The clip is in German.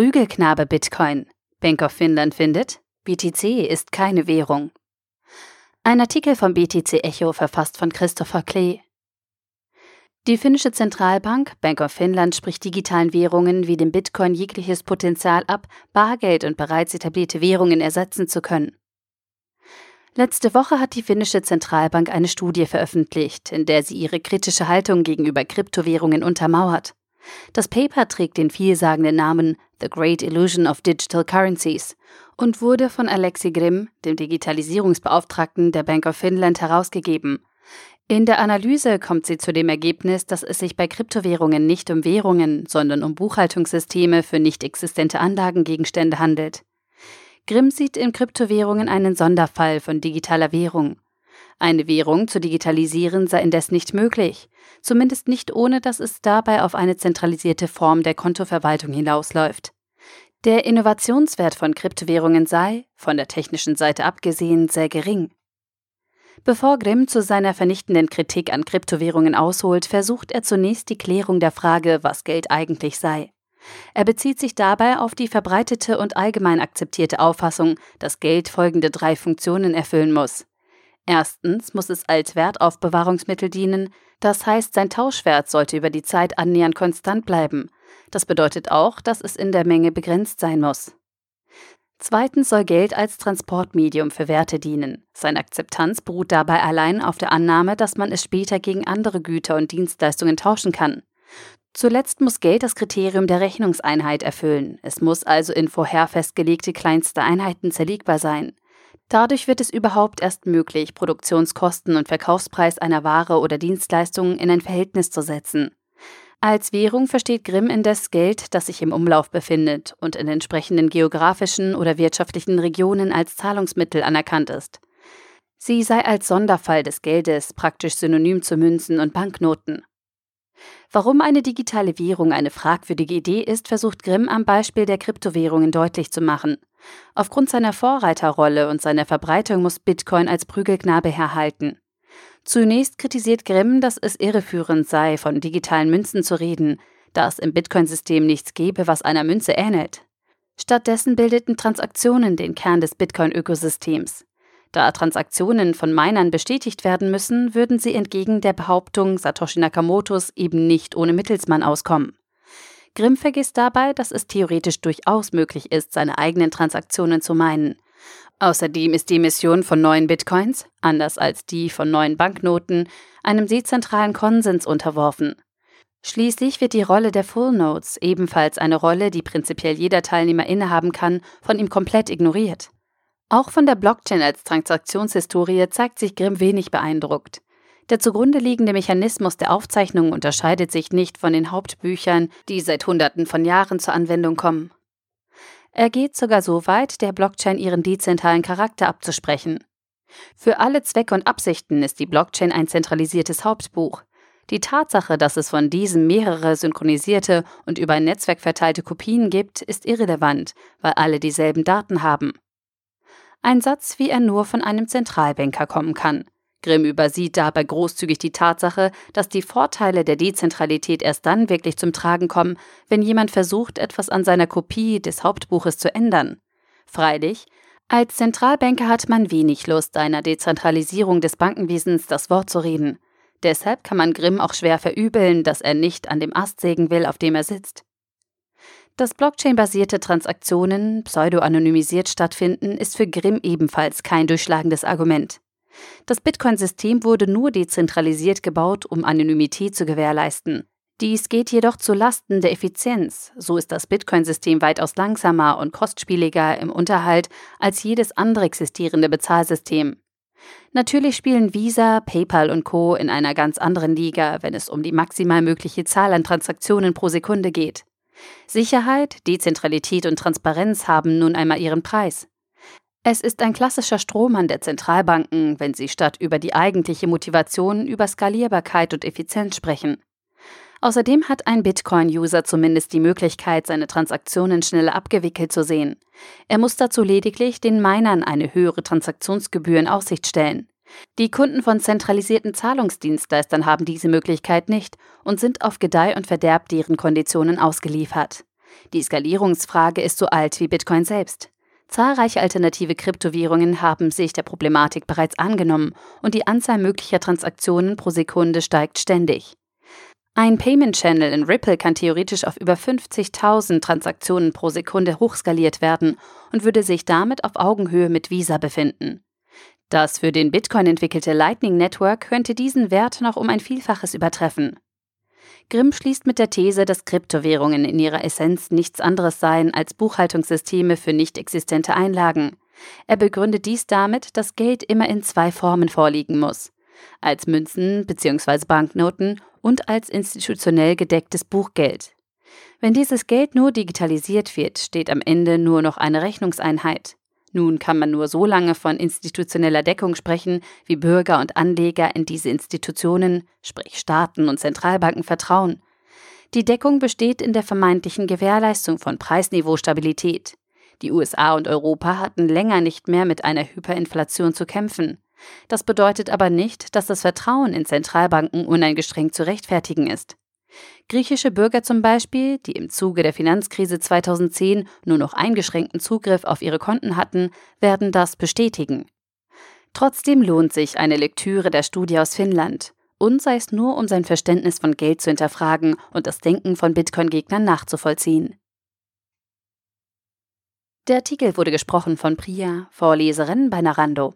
Prügelknabe Bitcoin. Bank of Finland findet, BTC ist keine Währung. Ein Artikel vom BTC Echo verfasst von Christopher Klee. Die finnische Zentralbank Bank of Finland spricht digitalen Währungen wie dem Bitcoin jegliches Potenzial ab, Bargeld und bereits etablierte Währungen ersetzen zu können. Letzte Woche hat die finnische Zentralbank eine Studie veröffentlicht, in der sie ihre kritische Haltung gegenüber Kryptowährungen untermauert. Das Paper trägt den vielsagenden Namen The Great Illusion of Digital Currencies und wurde von Alexi Grimm, dem Digitalisierungsbeauftragten der Bank of Finland, herausgegeben. In der Analyse kommt sie zu dem Ergebnis, dass es sich bei Kryptowährungen nicht um Währungen, sondern um Buchhaltungssysteme für nicht existente Anlagengegenstände handelt. Grimm sieht in Kryptowährungen einen Sonderfall von digitaler Währung. Eine Währung zu digitalisieren sei indes nicht möglich, zumindest nicht ohne dass es dabei auf eine zentralisierte Form der Kontoverwaltung hinausläuft. Der Innovationswert von Kryptowährungen sei, von der technischen Seite abgesehen, sehr gering. Bevor Grimm zu seiner vernichtenden Kritik an Kryptowährungen ausholt, versucht er zunächst die Klärung der Frage, was Geld eigentlich sei. Er bezieht sich dabei auf die verbreitete und allgemein akzeptierte Auffassung, dass Geld folgende drei Funktionen erfüllen muss. Erstens muss es als Wertaufbewahrungsmittel dienen, das heißt, sein Tauschwert sollte über die Zeit annähernd konstant bleiben. Das bedeutet auch, dass es in der Menge begrenzt sein muss. Zweitens soll Geld als Transportmedium für Werte dienen. Seine Akzeptanz beruht dabei allein auf der Annahme, dass man es später gegen andere Güter und Dienstleistungen tauschen kann. Zuletzt muss Geld das Kriterium der Rechnungseinheit erfüllen. Es muss also in vorher festgelegte kleinste Einheiten zerlegbar sein. Dadurch wird es überhaupt erst möglich, Produktionskosten und Verkaufspreis einer Ware oder Dienstleistung in ein Verhältnis zu setzen. Als Währung versteht Grimm indes Geld, das sich im Umlauf befindet und in entsprechenden geografischen oder wirtschaftlichen Regionen als Zahlungsmittel anerkannt ist. Sie sei als Sonderfall des Geldes praktisch synonym zu Münzen und Banknoten. Warum eine digitale Währung eine fragwürdige Idee ist, versucht Grimm am Beispiel der Kryptowährungen deutlich zu machen. Aufgrund seiner Vorreiterrolle und seiner Verbreitung muss Bitcoin als Prügelknabe herhalten. Zunächst kritisiert Grimm, dass es irreführend sei, von digitalen Münzen zu reden, da es im Bitcoin-System nichts gebe, was einer Münze ähnelt. Stattdessen bildeten Transaktionen den Kern des Bitcoin-Ökosystems. Da Transaktionen von Minern bestätigt werden müssen, würden sie entgegen der Behauptung Satoshi Nakamotos eben nicht ohne Mittelsmann auskommen. Grimm vergisst dabei, dass es theoretisch durchaus möglich ist, seine eigenen Transaktionen zu meinen. Außerdem ist die Emission von neuen Bitcoins, anders als die von neuen Banknoten, einem dezentralen Konsens unterworfen. Schließlich wird die Rolle der Full Nodes, ebenfalls eine Rolle, die prinzipiell jeder Teilnehmer innehaben kann, von ihm komplett ignoriert. Auch von der Blockchain als Transaktionshistorie zeigt sich Grimm wenig beeindruckt. Der zugrunde liegende Mechanismus der Aufzeichnung unterscheidet sich nicht von den Hauptbüchern, die seit Hunderten von Jahren zur Anwendung kommen. Er geht sogar so weit, der Blockchain ihren dezentralen Charakter abzusprechen. Für alle Zwecke und Absichten ist die Blockchain ein zentralisiertes Hauptbuch. Die Tatsache, dass es von diesem mehrere synchronisierte und über ein Netzwerk verteilte Kopien gibt, ist irrelevant, weil alle dieselben Daten haben. Ein Satz, wie er nur von einem Zentralbanker kommen kann. Grimm übersieht dabei großzügig die Tatsache, dass die Vorteile der Dezentralität erst dann wirklich zum Tragen kommen, wenn jemand versucht, etwas an seiner Kopie des Hauptbuches zu ändern. Freilich, als Zentralbanker hat man wenig Lust, einer Dezentralisierung des Bankenwesens das Wort zu reden. Deshalb kann man Grimm auch schwer verübeln, dass er nicht an dem Ast sägen will, auf dem er sitzt. Dass Blockchain-basierte Transaktionen pseudo-anonymisiert stattfinden, ist für Grimm ebenfalls kein durchschlagendes Argument. Das Bitcoin-System wurde nur dezentralisiert gebaut, um Anonymität zu gewährleisten. Dies geht jedoch zu Lasten der Effizienz. So ist das Bitcoin-System weitaus langsamer und kostspieliger im Unterhalt als jedes andere existierende Bezahlsystem. Natürlich spielen Visa, PayPal und Co. in einer ganz anderen Liga, wenn es um die maximal mögliche Zahl an Transaktionen pro Sekunde geht. Sicherheit, Dezentralität und Transparenz haben nun einmal ihren Preis. Es ist ein klassischer Strohmann der Zentralbanken, wenn sie statt über die eigentliche Motivation über Skalierbarkeit und Effizienz sprechen. Außerdem hat ein Bitcoin-User zumindest die Möglichkeit, seine Transaktionen schneller abgewickelt zu sehen. Er muss dazu lediglich den Minern eine höhere Transaktionsgebühr in Aussicht stellen. Die Kunden von zentralisierten Zahlungsdienstleistern haben diese Möglichkeit nicht und sind auf Gedeih und Verderb deren Konditionen ausgeliefert. Die Skalierungsfrage ist so alt wie Bitcoin selbst. Zahlreiche alternative Kryptowährungen haben sich der Problematik bereits angenommen und die Anzahl möglicher Transaktionen pro Sekunde steigt ständig. Ein Payment Channel in Ripple kann theoretisch auf über 50.000 Transaktionen pro Sekunde hochskaliert werden und würde sich damit auf Augenhöhe mit Visa befinden. Das für den Bitcoin entwickelte Lightning Network könnte diesen Wert noch um ein Vielfaches übertreffen. Grimm schließt mit der These, dass Kryptowährungen in ihrer Essenz nichts anderes seien als Buchhaltungssysteme für nicht existente Einlagen. Er begründet dies damit, dass Geld immer in zwei Formen vorliegen muss: als Münzen bzw. Banknoten und als institutionell gedecktes Buchgeld. Wenn dieses Geld nur digitalisiert wird, steht am Ende nur noch eine Rechnungseinheit. Nun kann man nur so lange von institutioneller Deckung sprechen, wie Bürger und Anleger in diese Institutionen, sprich Staaten und Zentralbanken, vertrauen. Die Deckung besteht in der vermeintlichen Gewährleistung von Preisniveaustabilität. Die USA und Europa hatten länger nicht mehr mit einer Hyperinflation zu kämpfen. Das bedeutet aber nicht, dass das Vertrauen in Zentralbanken uneingeschränkt zu rechtfertigen ist. Griechische Bürger zum Beispiel, die im Zuge der Finanzkrise 2010 nur noch eingeschränkten Zugriff auf ihre Konten hatten, werden das bestätigen. Trotzdem lohnt sich eine Lektüre der Studie aus Finnland, und sei es nur, um sein Verständnis von Geld zu hinterfragen und das Denken von Bitcoin-Gegnern nachzuvollziehen. Der Artikel wurde gesprochen von Priya, Vorleserin bei Narando.